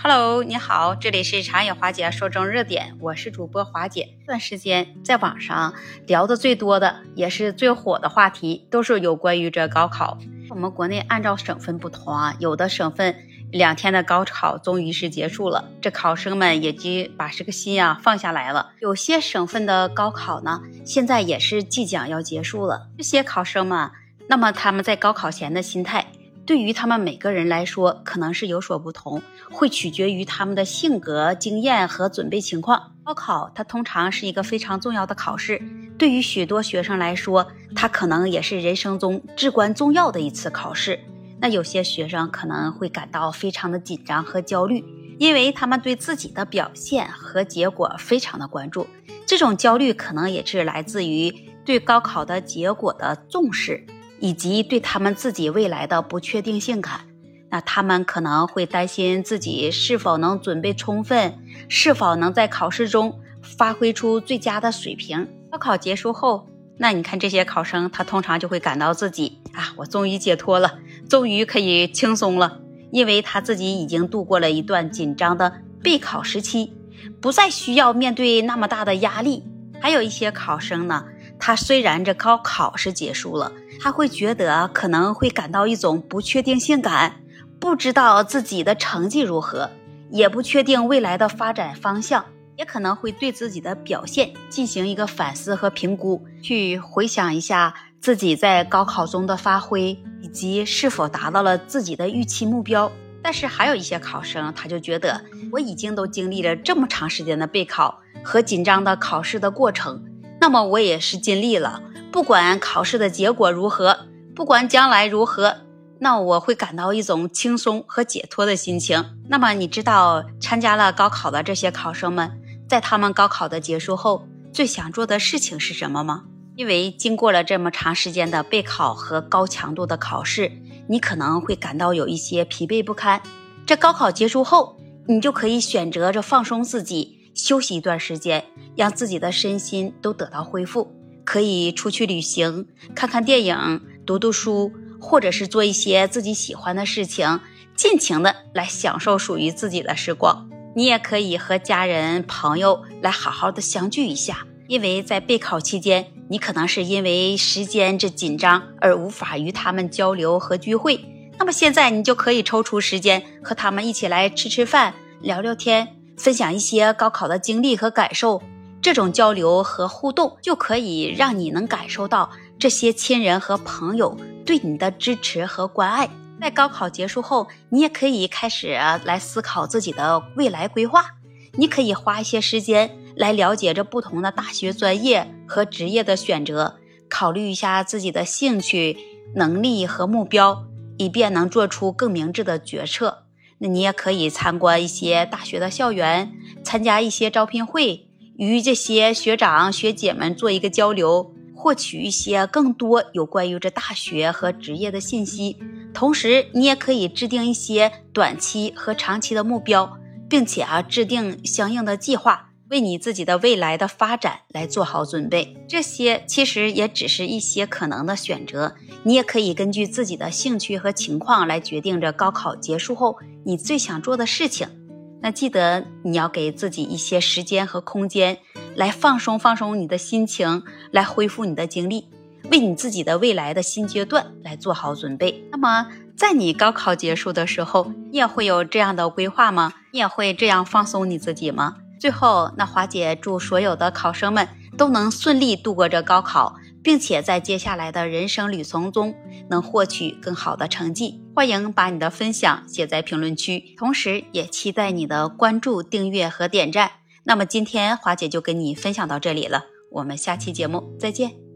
Hello，你好，这里是长野华姐说中热点，我是主播华姐。这段时间在网上聊的最多的，也是最火的话题，都是有关于这高考。我们国内按照省份不同啊，有的省份两天的高考终于是结束了，这考生们也就把这个心啊放下来了。有些省份的高考呢，现在也是即将要结束了。这些考生们，那么他们在高考前的心态。对于他们每个人来说，可能是有所不同，会取决于他们的性格、经验和准备情况。高考它通常是一个非常重要的考试，对于许多学生来说，它可能也是人生中至关重要的一次考试。那有些学生可能会感到非常的紧张和焦虑，因为他们对自己的表现和结果非常的关注。这种焦虑可能也是来自于对高考的结果的重视。以及对他们自己未来的不确定性感，那他们可能会担心自己是否能准备充分，是否能在考试中发挥出最佳的水平。高考结束后，那你看这些考生，他通常就会感到自己啊，我终于解脱了，终于可以轻松了，因为他自己已经度过了一段紧张的备考时期，不再需要面对那么大的压力。还有一些考生呢。他虽然这高考是结束了，他会觉得可能会感到一种不确定性感，不知道自己的成绩如何，也不确定未来的发展方向，也可能会对自己的表现进行一个反思和评估，去回想一下自己在高考中的发挥，以及是否达到了自己的预期目标。但是还有一些考生，他就觉得我已经都经历了这么长时间的备考和紧张的考试的过程。那么我也是尽力了，不管考试的结果如何，不管将来如何，那我会感到一种轻松和解脱的心情。那么你知道参加了高考的这些考生们，在他们高考的结束后最想做的事情是什么吗？因为经过了这么长时间的备考和高强度的考试，你可能会感到有一些疲惫不堪。这高考结束后，你就可以选择着放松自己。休息一段时间，让自己的身心都得到恢复，可以出去旅行，看看电影，读读书，或者是做一些自己喜欢的事情，尽情的来享受属于自己的时光。你也可以和家人朋友来好好的相聚一下，因为在备考期间，你可能是因为时间这紧张而无法与他们交流和聚会，那么现在你就可以抽出时间和他们一起来吃吃饭，聊聊天。分享一些高考的经历和感受，这种交流和互动就可以让你能感受到这些亲人和朋友对你的支持和关爱。在高考结束后，你也可以开始来思考自己的未来规划。你可以花一些时间来了解这不同的大学专业和职业的选择，考虑一下自己的兴趣、能力和目标，以便能做出更明智的决策。那你也可以参观一些大学的校园，参加一些招聘会，与这些学长学姐们做一个交流，获取一些更多有关于这大学和职业的信息。同时，你也可以制定一些短期和长期的目标，并且啊，制定相应的计划，为你自己的未来的发展来做好准备。这些其实也只是一些可能的选择。你也可以根据自己的兴趣和情况来决定着高考结束后你最想做的事情。那记得你要给自己一些时间和空间，来放松放松你的心情，来恢复你的精力，为你自己的未来的新阶段来做好准备。那么，在你高考结束的时候，你也会有这样的规划吗？你也会这样放松你自己吗？最后，那华姐祝所有的考生们都能顺利度过这高考。并且在接下来的人生旅程中能获取更好的成绩。欢迎把你的分享写在评论区，同时也期待你的关注、订阅和点赞。那么今天华姐就跟你分享到这里了，我们下期节目再见。